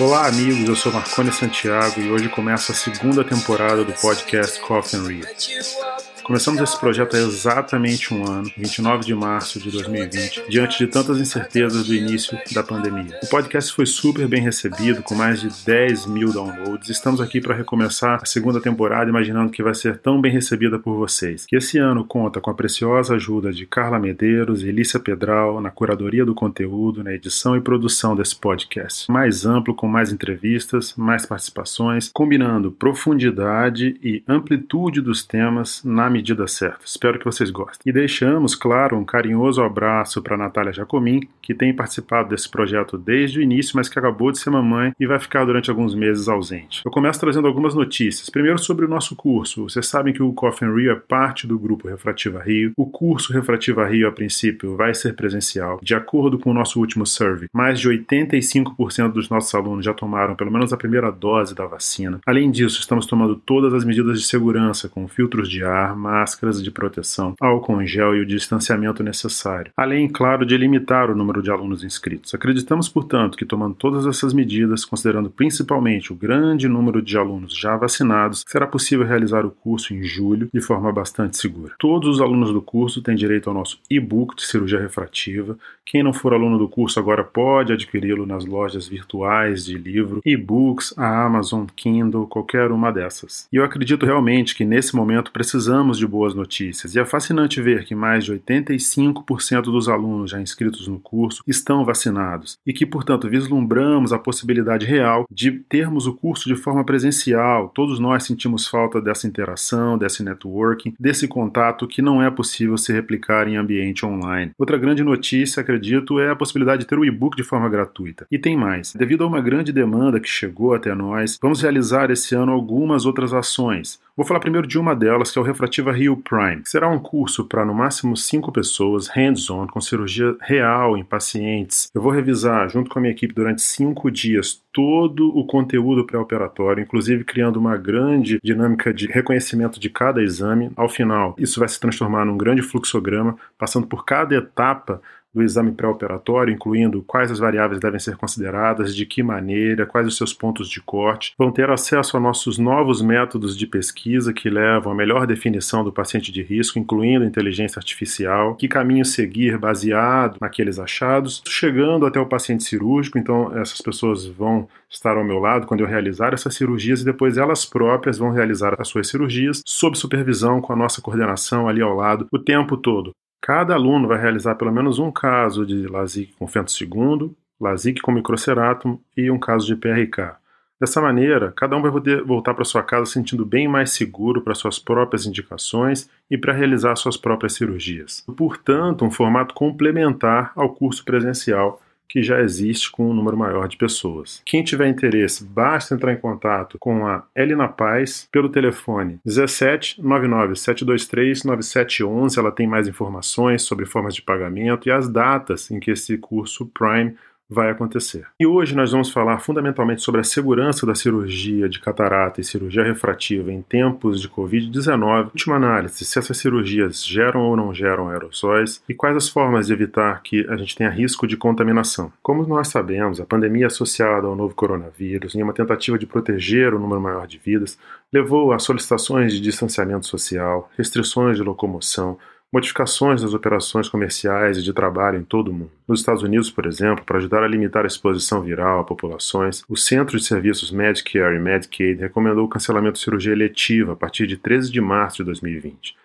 Olá, amigos. Eu sou Marcone Santiago e hoje começa a segunda temporada do podcast Coffee and. Começamos esse projeto há exatamente um ano, 29 de março de 2020, diante de tantas incertezas do início da pandemia. O podcast foi super bem recebido, com mais de 10 mil downloads. Estamos aqui para recomeçar a segunda temporada, imaginando que vai ser tão bem recebida por vocês. Que esse ano conta com a preciosa ajuda de Carla Medeiros e Elícia Pedral na curadoria do conteúdo, na edição e produção desse podcast. Mais amplo, com mais entrevistas, mais participações, combinando profundidade e amplitude dos temas na medida certa. Espero que vocês gostem. E deixamos, claro, um carinhoso abraço para Natália Jacomim, que tem participado desse projeto desde o início, mas que acabou de ser mamãe e vai ficar durante alguns meses ausente. Eu começo trazendo algumas notícias. Primeiro sobre o nosso curso. Vocês sabem que o Coffin Rio é parte do grupo Refrativa Rio. O curso Refrativa Rio, a princípio, vai ser presencial. De acordo com o nosso último survey, mais de 85% dos nossos alunos já tomaram pelo menos a primeira dose da vacina. Além disso, estamos tomando todas as medidas de segurança, com filtros de ar, máscaras de proteção, álcool em gel e o distanciamento necessário. Além, claro, de limitar o número de alunos inscritos. Acreditamos, portanto, que tomando todas essas medidas, considerando principalmente o grande número de alunos já vacinados, será possível realizar o curso em julho de forma bastante segura. Todos os alunos do curso têm direito ao nosso e-book de cirurgia refrativa. Quem não for aluno do curso agora pode adquiri-lo nas lojas virtuais de livro, e-books, a Amazon, Kindle, qualquer uma dessas. E eu acredito realmente que nesse momento precisamos de boas notícias e é fascinante ver que mais de 85% dos alunos já inscritos no curso estão vacinados e que, portanto, vislumbramos a possibilidade real de termos o curso de forma presencial. Todos nós sentimos falta dessa interação, desse networking, desse contato que não é possível se replicar em ambiente online. Outra grande notícia, acredito, é a possibilidade de ter o e-book de forma gratuita. E tem mais. Devido a uma grande demanda que chegou até nós, vamos realizar esse ano algumas outras ações. Vou falar primeiro de uma delas, que é o Refrativa Rio Prime. Será um curso para no máximo cinco pessoas, hands-on, com cirurgia real em pacientes. Eu vou revisar, junto com a minha equipe, durante cinco dias, todo o conteúdo pré-operatório, inclusive criando uma grande dinâmica de reconhecimento de cada exame. Ao final, isso vai se transformar num grande fluxograma, passando por cada etapa do exame pré-operatório, incluindo quais as variáveis devem ser consideradas, de que maneira, quais os seus pontos de corte. Vão ter acesso a nossos novos métodos de pesquisa que levam à melhor definição do paciente de risco, incluindo inteligência artificial, que caminho seguir baseado naqueles achados, chegando até o paciente cirúrgico. Então, essas pessoas vão estar ao meu lado quando eu realizar essas cirurgias e depois elas próprias vão realizar as suas cirurgias sob supervisão com a nossa coordenação ali ao lado o tempo todo. Cada aluno vai realizar pelo menos um caso de LASIK com fento segundo, LASIK com microceratum e um caso de PRK. Dessa maneira, cada um vai poder voltar para sua casa sentindo bem mais seguro para suas próprias indicações e para realizar suas próprias cirurgias. Portanto, um formato complementar ao curso presencial que já existe com um número maior de pessoas. Quem tiver interesse, basta entrar em contato com a Elina Paz pelo telefone 17 99 723 9711. Ela tem mais informações sobre formas de pagamento e as datas em que esse curso Prime vai acontecer. E hoje nós vamos falar fundamentalmente sobre a segurança da cirurgia de catarata e cirurgia refrativa em tempos de Covid-19. Última análise, se essas cirurgias geram ou não geram aerossóis e quais as formas de evitar que a gente tenha risco de contaminação. Como nós sabemos, a pandemia associada ao novo coronavírus, em uma tentativa de proteger o número maior de vidas, levou a solicitações de distanciamento social, restrições de locomoção, modificações nas operações comerciais e de trabalho em todo o mundo. Nos Estados Unidos, por exemplo, para ajudar a limitar a exposição viral a populações, o Centro de Serviços Medicare e Medicaid recomendou o cancelamento de cirurgia eletiva a partir de 13 de março de 2020.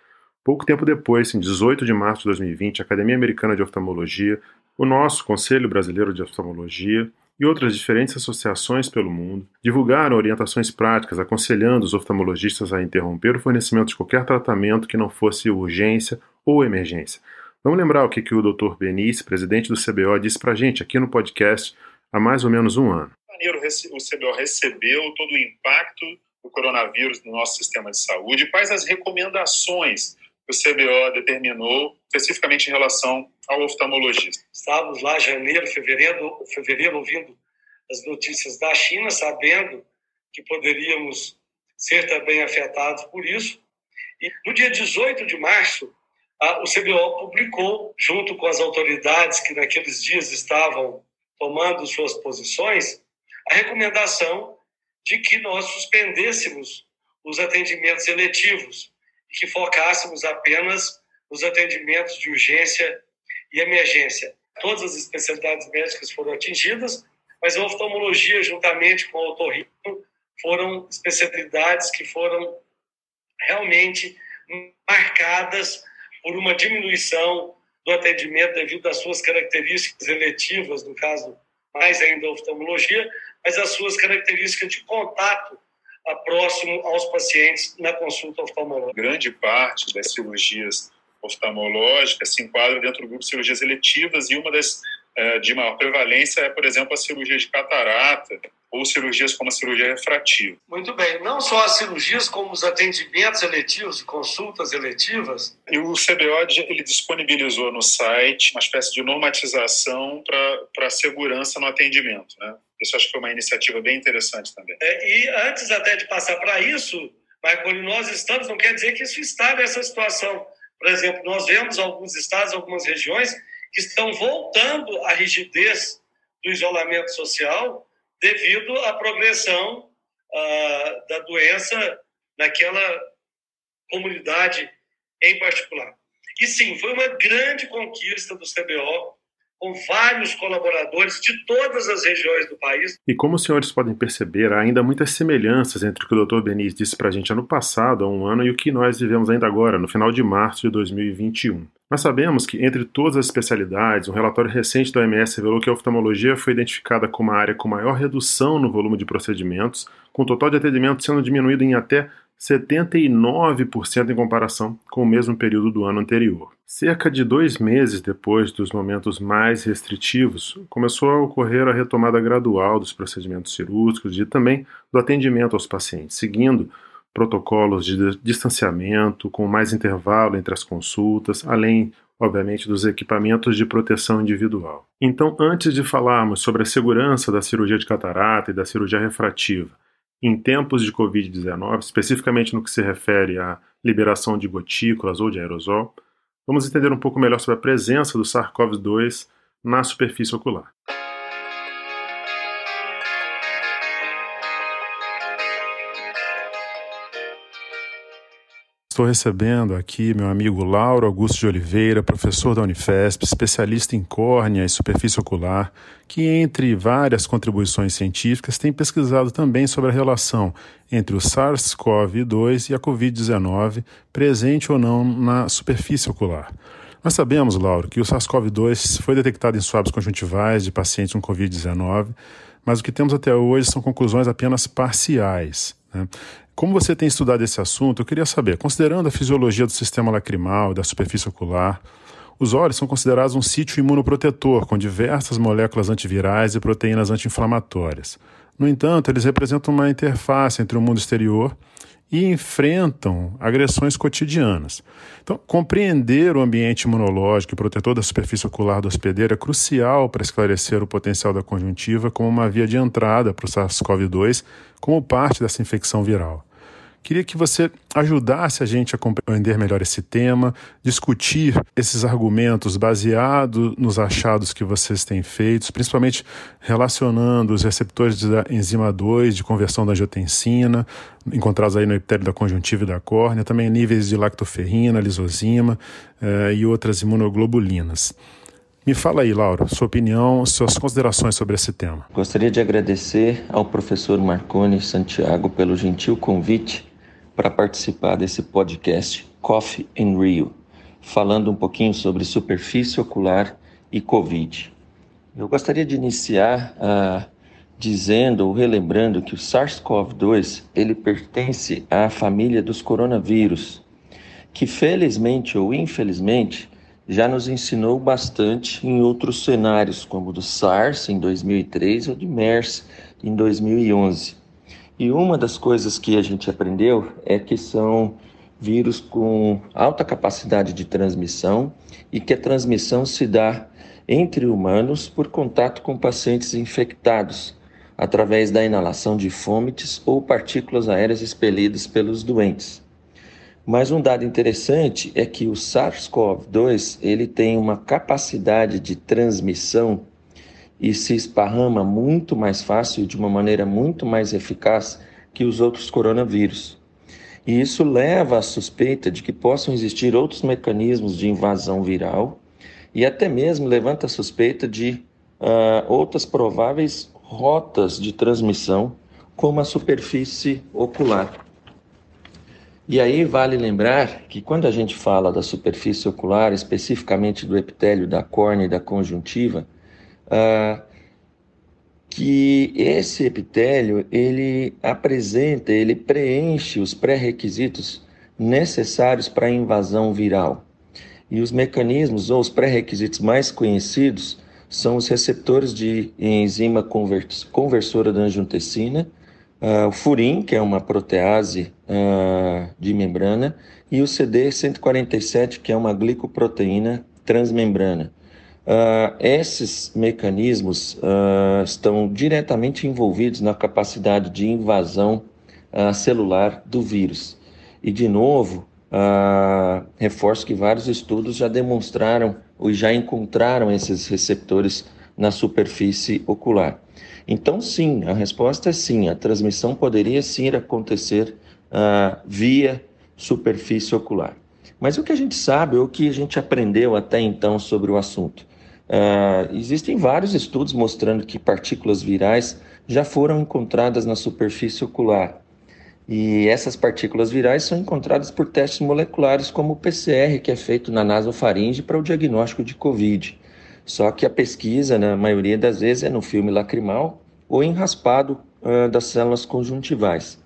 Pouco tempo depois, em 18 de março de 2020, a Academia Americana de Oftalmologia, o nosso Conselho Brasileiro de Oftalmologia e outras diferentes associações pelo mundo divulgaram orientações práticas aconselhando os oftalmologistas a interromper o fornecimento de qualquer tratamento que não fosse urgência ou emergência. Vamos lembrar o que, que o Dr. Benício, presidente do CBO, disse para a gente aqui no podcast há mais ou menos um ano. O CBO recebeu todo o impacto do coronavírus no nosso sistema de saúde e quais as recomendações que o CBO determinou especificamente em relação ao oftalmologista. Estávamos lá em janeiro, fevereiro, fevereiro ouvindo as notícias da China, sabendo que poderíamos ser também afetados por isso. E no dia 18 de março, o CBO publicou, junto com as autoridades que naqueles dias estavam tomando suas posições, a recomendação de que nós suspendêssemos os atendimentos eletivos e que focássemos apenas nos atendimentos de urgência e emergência. Todas as especialidades médicas foram atingidas, mas a oftalmologia, juntamente com o otorrino, foram especialidades que foram realmente marcadas por uma diminuição do atendimento devido às suas características eletivas, no caso mais ainda a oftalmologia, mas as suas características de contato próximo aos pacientes na consulta oftalmológica. Grande parte das cirurgias oftalmológicas se enquadra dentro do grupo de cirurgias eletivas e uma das de maior prevalência é, por exemplo, a cirurgia de catarata ou cirurgias como a cirurgia refrativa. Muito bem, não só as cirurgias, como os atendimentos eletivos, consultas eletivas. E o CBO ele disponibilizou no site uma espécie de normatização para a segurança no atendimento. Né? Isso acho que foi uma iniciativa bem interessante também. É, e antes até de passar para isso, Marconi, nós estamos, não quer dizer que isso está nessa situação. Por exemplo, nós vemos alguns estados, algumas regiões estão voltando à rigidez do isolamento social devido à progressão uh, da doença naquela comunidade em particular. E sim, foi uma grande conquista do CBO, com vários colaboradores de todas as regiões do país. E como os senhores podem perceber, há ainda muitas semelhanças entre o que o Dr. Benício disse para a gente ano passado, há um ano, e o que nós vivemos ainda agora, no final de março de 2021. Nós sabemos que, entre todas as especialidades, um relatório recente da OMS revelou que a oftalmologia foi identificada como a área com maior redução no volume de procedimentos, com o total de atendimento sendo diminuído em até 79% em comparação com o mesmo período do ano anterior. Cerca de dois meses depois dos momentos mais restritivos, começou a ocorrer a retomada gradual dos procedimentos cirúrgicos e também do atendimento aos pacientes, seguindo protocolos de distanciamento, com mais intervalo entre as consultas, além, obviamente, dos equipamentos de proteção individual. Então, antes de falarmos sobre a segurança da cirurgia de catarata e da cirurgia refrativa em tempos de Covid-19, especificamente no que se refere à liberação de gotículas ou de aerosol, vamos entender um pouco melhor sobre a presença do SARS-CoV-2 na superfície ocular. Estou recebendo aqui meu amigo Lauro Augusto de Oliveira, professor da Unifesp, especialista em córnea e superfície ocular, que, entre várias contribuições científicas, tem pesquisado também sobre a relação entre o SARS-CoV-2 e a Covid-19, presente ou não na superfície ocular. Nós sabemos, Lauro, que o SARS-CoV-2 foi detectado em suaves conjuntivais de pacientes com Covid-19, mas o que temos até hoje são conclusões apenas parciais. Né? Como você tem estudado esse assunto, eu queria saber, considerando a fisiologia do sistema lacrimal e da superfície ocular, os olhos são considerados um sítio imunoprotetor com diversas moléculas antivirais e proteínas anti-inflamatórias. No entanto, eles representam uma interface entre o mundo exterior e enfrentam agressões cotidianas. Então, compreender o ambiente imunológico e protetor da superfície ocular do hospedeiro é crucial para esclarecer o potencial da conjuntiva como uma via de entrada para o SARS-CoV-2 como parte dessa infecção viral. Queria que você ajudasse a gente a compreender melhor esse tema, discutir esses argumentos baseados nos achados que vocês têm feitos, principalmente relacionando os receptores da enzima 2 de conversão da angiotensina, encontrados aí no epitélio da conjuntiva e da córnea, também níveis de lactoferrina, lisozima eh, e outras imunoglobulinas. Me fala aí, Laura, sua opinião, suas considerações sobre esse tema. Gostaria de agradecer ao professor Marconi Santiago pelo gentil convite para participar desse podcast Coffee in Rio, falando um pouquinho sobre superfície ocular e Covid. Eu gostaria de iniciar uh, dizendo ou relembrando que o SARS-CoV-2 ele pertence à família dos coronavírus, que felizmente ou infelizmente já nos ensinou bastante em outros cenários, como do SARS em 2003 ou de MERS em 2011. E uma das coisas que a gente aprendeu é que são vírus com alta capacidade de transmissão e que a transmissão se dá entre humanos por contato com pacientes infectados, através da inalação de fômites ou partículas aéreas expelidas pelos doentes. Mas um dado interessante é que o SARS-CoV-2 ele tem uma capacidade de transmissão e se esparrama muito mais fácil, de uma maneira muito mais eficaz que os outros coronavírus. E isso leva à suspeita de que possam existir outros mecanismos de invasão viral e até mesmo levanta a suspeita de uh, outras prováveis rotas de transmissão, como a superfície ocular. E aí vale lembrar que quando a gente fala da superfície ocular, especificamente do epitélio da córnea e da conjuntiva, uh, que esse epitélio ele apresenta, ele preenche os pré-requisitos necessários para a invasão viral. E os mecanismos ou os pré-requisitos mais conhecidos são os receptores de enzima conversora da angiotensina, uh, o furin, que é uma protease uh, de membrana, e o CD147, que é uma glicoproteína transmembrana. Uh, esses mecanismos uh, estão diretamente envolvidos na capacidade de invasão uh, celular do vírus. E, de novo, reforço que vários estudos já demonstraram ou já encontraram esses receptores na superfície ocular. Então, sim, a resposta é sim, a transmissão poderia sim acontecer via superfície ocular. Mas o que a gente sabe, ou o que a gente aprendeu até então sobre o assunto? Uh, existem vários estudos mostrando que partículas virais já foram encontradas na superfície ocular. E essas partículas virais são encontradas por testes moleculares, como o PCR, que é feito na nasofaringe para o diagnóstico de Covid. Só que a pesquisa, na maioria das vezes, é no filme lacrimal ou em raspado uh, das células conjuntivais.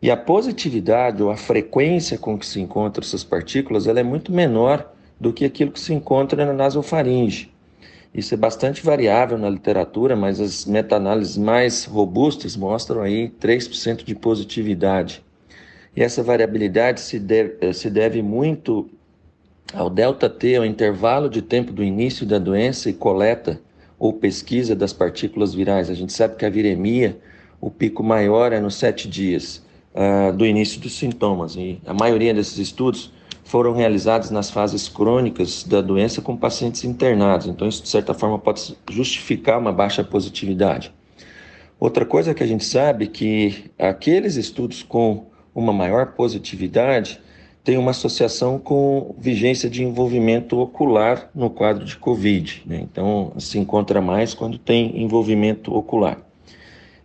E a positividade ou a frequência com que se encontram essas partículas ela é muito menor do que aquilo que se encontra na nasofaringe. Isso é bastante variável na literatura, mas as meta-análises mais robustas mostram aí 3% de positividade. E essa variabilidade se deve, eh, se deve muito ao delta T, ao intervalo de tempo do início da doença e coleta ou pesquisa das partículas virais. A gente sabe que a viremia, o pico maior é nos sete dias uh, do início dos sintomas. E a maioria desses estudos foram realizados nas fases crônicas da doença com pacientes internados. Então, isso de certa forma pode justificar uma baixa positividade. Outra coisa que a gente sabe é que aqueles estudos com uma maior positividade têm uma associação com vigência de envolvimento ocular no quadro de COVID. Né? Então, se encontra mais quando tem envolvimento ocular.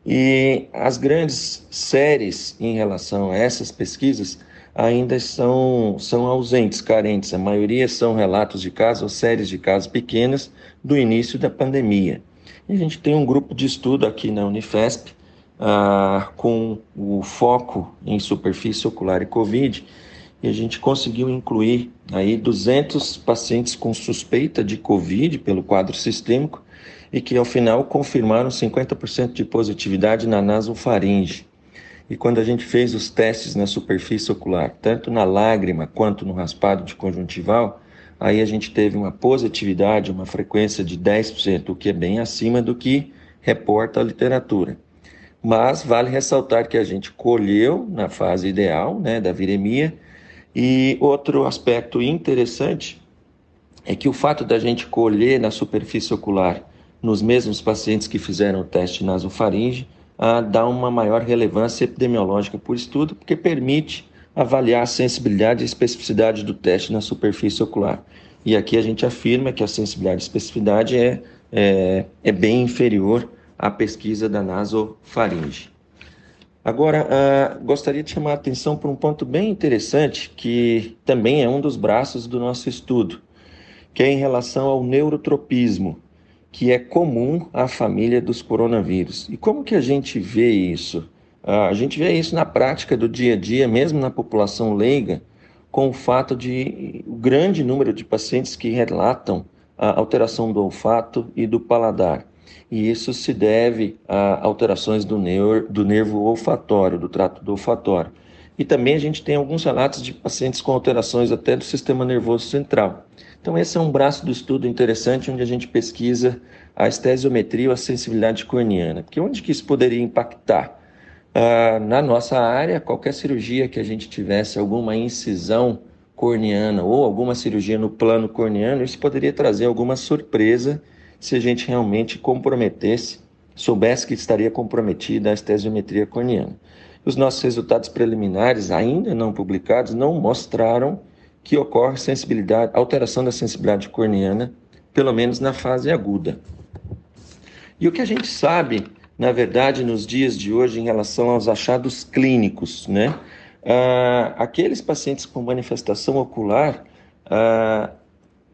E as grandes séries em relação a essas pesquisas ainda são, são ausentes, carentes. A maioria são relatos de casos ou séries de casos pequenas do início da pandemia. E a gente tem um grupo de estudo aqui na Unifesp ah, com o foco em superfície ocular e Covid, e a gente conseguiu incluir aí 200 pacientes com suspeita de Covid pelo quadro sistêmico e que ao final confirmaram 50% de positividade na nasofaringe. E quando a gente fez os testes na superfície ocular, tanto na lágrima quanto no raspado de conjuntival, aí a gente teve uma positividade, uma frequência de 10%, o que é bem acima do que reporta a literatura. Mas vale ressaltar que a gente colheu na fase ideal né, da viremia. E outro aspecto interessante é que o fato da gente colher na superfície ocular nos mesmos pacientes que fizeram o teste nasofaringe a dar uma maior relevância epidemiológica por estudo, porque permite avaliar a sensibilidade e especificidade do teste na superfície ocular. E aqui a gente afirma que a sensibilidade e especificidade é, é, é bem inferior à pesquisa da nasofaringe. Agora, uh, gostaria de chamar a atenção para um ponto bem interessante, que também é um dos braços do nosso estudo, que é em relação ao neurotropismo que é comum à família dos coronavírus. E como que a gente vê isso? Ah, a gente vê isso na prática do dia a dia, mesmo na população leiga, com o fato de o grande número de pacientes que relatam a alteração do olfato e do paladar. E isso se deve a alterações do, neur, do nervo olfatório, do trato do olfatório. E também a gente tem alguns relatos de pacientes com alterações até do sistema nervoso central. Então, esse é um braço do estudo interessante onde a gente pesquisa a estesiometria ou a sensibilidade corneana. Porque onde que isso poderia impactar? Ah, na nossa área, qualquer cirurgia que a gente tivesse alguma incisão corneana ou alguma cirurgia no plano corneano, isso poderia trazer alguma surpresa se a gente realmente comprometesse, soubesse que estaria comprometida a estesiometria corneana. Os nossos resultados preliminares, ainda não publicados, não mostraram que ocorre sensibilidade, alteração da sensibilidade corneana, pelo menos na fase aguda. E o que a gente sabe, na verdade, nos dias de hoje, em relação aos achados clínicos, né? Ah, aqueles pacientes com manifestação ocular, ah,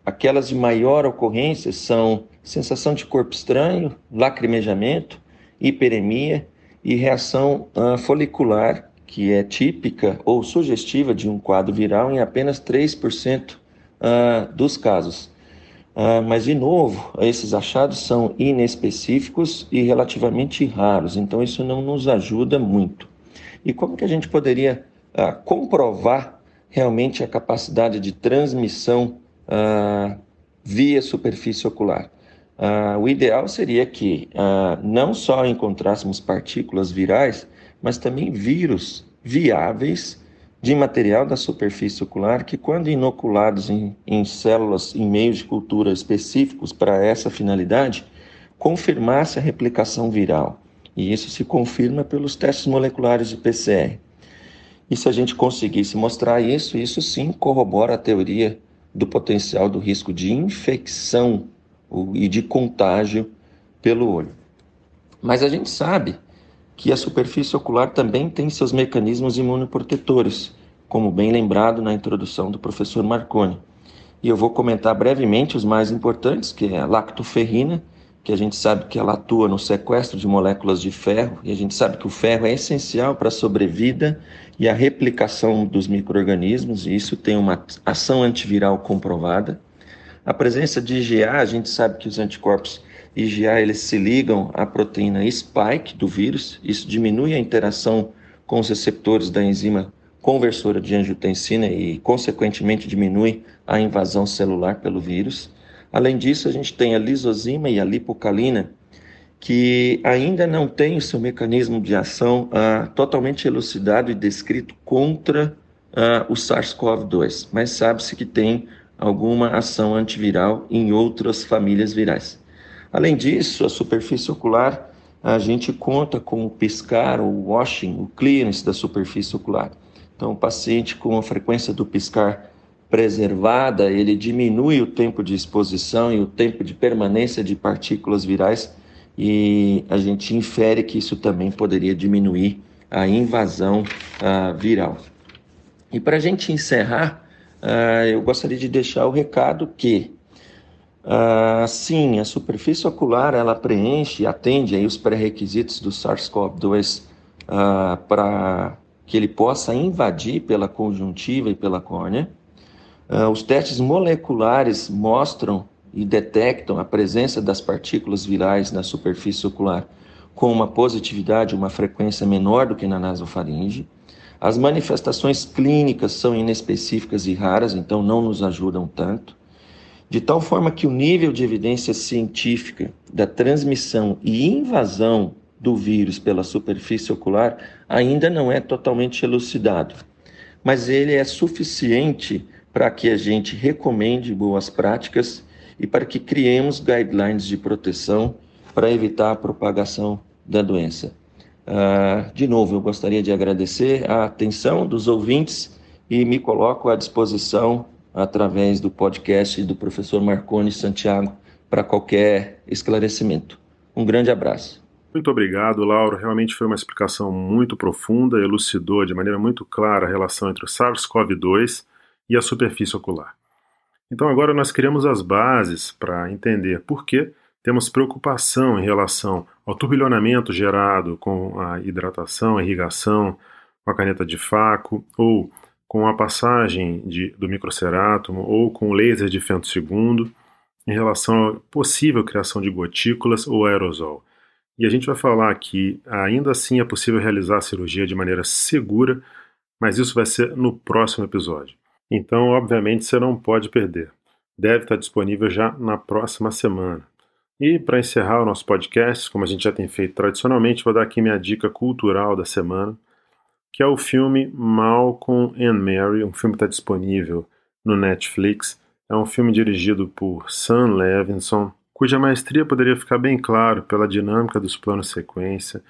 aquelas de maior ocorrência são sensação de corpo estranho, lacrimejamento, hiperemia e reação ah, folicular, que é típica ou sugestiva de um quadro viral em apenas 3% ah, dos casos. Ah, mas, de novo, esses achados são inespecíficos e relativamente raros, então isso não nos ajuda muito. E como que a gente poderia ah, comprovar realmente a capacidade de transmissão via superfície ocular? O ideal seria que não só encontrássemos partículas virais, mas também vírus viáveis de material da superfície ocular que, quando inoculados em, em células em meios de cultura específicos para essa finalidade, confirmasse a replicação viral. E isso se confirma pelos testes moleculares de PCR. E se a gente conseguisse mostrar isso, isso sim corrobora a teoria do potencial do risco de infecção e de contágio pelo olho. Mas a gente sabe que a superfície ocular também tem seus mecanismos imunoprotetores, como bem lembrado na introdução do professor Marconi. E eu vou comentar brevemente os mais importantes, que é a lactoferrina, que a gente sabe que ela atua no sequestro de moléculas de ferro, e a gente sabe que o ferro é essencial para a sobrevida e a replicação dos micro-organismos, e isso tem uma ação antiviral comprovada. A presença de IgA, a gente sabe que os anticorpos IgA eles se ligam à proteína spike do vírus, isso diminui a interação com os receptores da enzima conversora de angiotensina e, consequentemente, diminui a invasão celular pelo vírus. Além disso, a gente tem a lisozima e a lipocalina, que ainda não tem o seu mecanismo de ação ah, totalmente elucidado e descrito contra ah, o SARS-CoV-2, mas sabe-se que tem alguma ação antiviral em outras famílias virais. Além disso, a superfície ocular, a gente conta com o piscar, o washing, o clearance da superfície ocular. Então, o paciente com a frequência do piscar preservada, ele diminui o tempo de exposição e o tempo de permanência de partículas virais e a gente infere que isso também poderia diminuir a invasão uh, viral. E para a gente encerrar, uh, eu gostaria de deixar o recado que Uh, sim, a superfície ocular ela preenche, atende aí os pré-requisitos do SARS-CoV-2 uh, ah, para que ele possa invadir pela conjuntiva e pela córnea. Os testes moleculares mostram e detectam a presença das partículas virais na superfície ocular com uma positividade, uma frequência menor do que na nasofaringe. As manifestações clínicas são inespecíficas e raras, então não nos ajudam tanto de tal forma que o nível de evidência científica da transmissão e invasão do vírus pela superfície ocular ainda não é totalmente elucidado, mas ele é suficiente para que a gente recomende boas práticas e para que criemos guidelines de proteção para evitar a propagação da doença. Uh, de novo, eu gostaria de agradecer a atenção dos ouvintes e me coloco à disposição através do podcast do professor Marconi Santiago para qualquer esclarecimento. Um grande abraço. Muito obrigado, Lauro. Realmente foi uma explicação muito profunda, elucidou de maneira muito clara a relação entre o SARS-CoV-2 e a superfície ocular. Então, agora nós criamos as bases para entender por que temos preocupação em relação ao turbilhonamento gerado com a hidratação, a irrigação, com a caneta de faco ou com a passagem de, do microcerátomo ou com o laser de Fento II em relação à possível criação de gotículas ou aerosol. E a gente vai falar que ainda assim é possível realizar a cirurgia de maneira segura, mas isso vai ser no próximo episódio. Então, obviamente, você não pode perder. Deve estar disponível já na próxima semana. E para encerrar o nosso podcast, como a gente já tem feito tradicionalmente, vou dar aqui minha dica cultural da semana que é o filme Malcolm and Mary, um filme que está disponível no Netflix. É um filme dirigido por Sam Levinson, cuja maestria poderia ficar bem claro pela dinâmica dos planos sequência,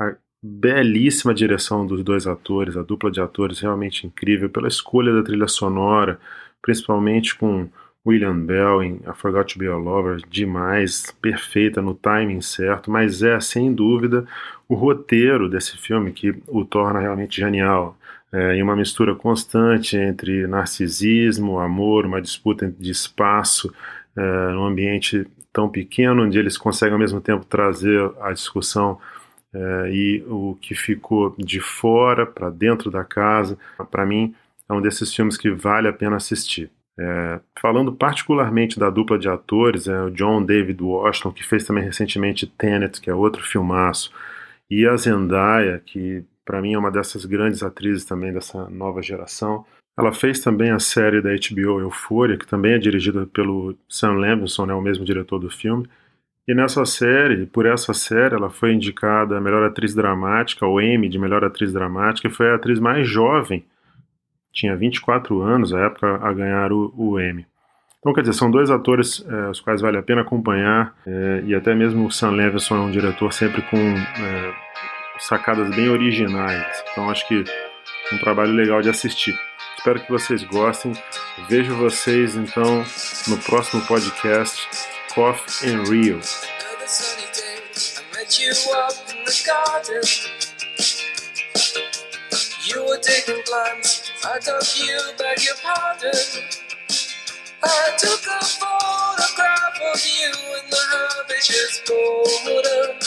a belíssima direção dos dois atores, a dupla de atores realmente incrível, pela escolha da trilha sonora, principalmente com William Bell em I Forgot to Be a Lover, demais, perfeita no timing certo, mas é, sem dúvida, o roteiro desse filme que o torna realmente genial. É, em uma mistura constante entre narcisismo, amor, uma disputa de espaço, é, num ambiente tão pequeno, onde eles conseguem ao mesmo tempo trazer a discussão é, e o que ficou de fora para dentro da casa. Para mim, é um desses filmes que vale a pena assistir. É, falando particularmente da dupla de atores, é o John David Washington, que fez também recentemente Tenet, que é outro filmaço, e a Zendaya, que para mim é uma dessas grandes atrizes também dessa nova geração. Ela fez também a série da HBO Euphoria, que também é dirigida pelo Sam Levinson, né, o mesmo diretor do filme. E nessa série, por essa série, ela foi indicada a melhor atriz dramática, o Emmy de melhor atriz dramática, e foi a atriz mais jovem, tinha 24 anos à época, a ganhar o, o Emmy. Então, quer dizer, são dois atores é, os quais vale a pena acompanhar, é, e até mesmo o Sam Levinson é um diretor sempre com é, sacadas bem originais. Então, acho que um trabalho legal de assistir. Espero que vocês gostem. Vejo vocês então no próximo podcast Coffee and Rio. You were I took you, beg your pardon. I took a photograph of you in the habituous border.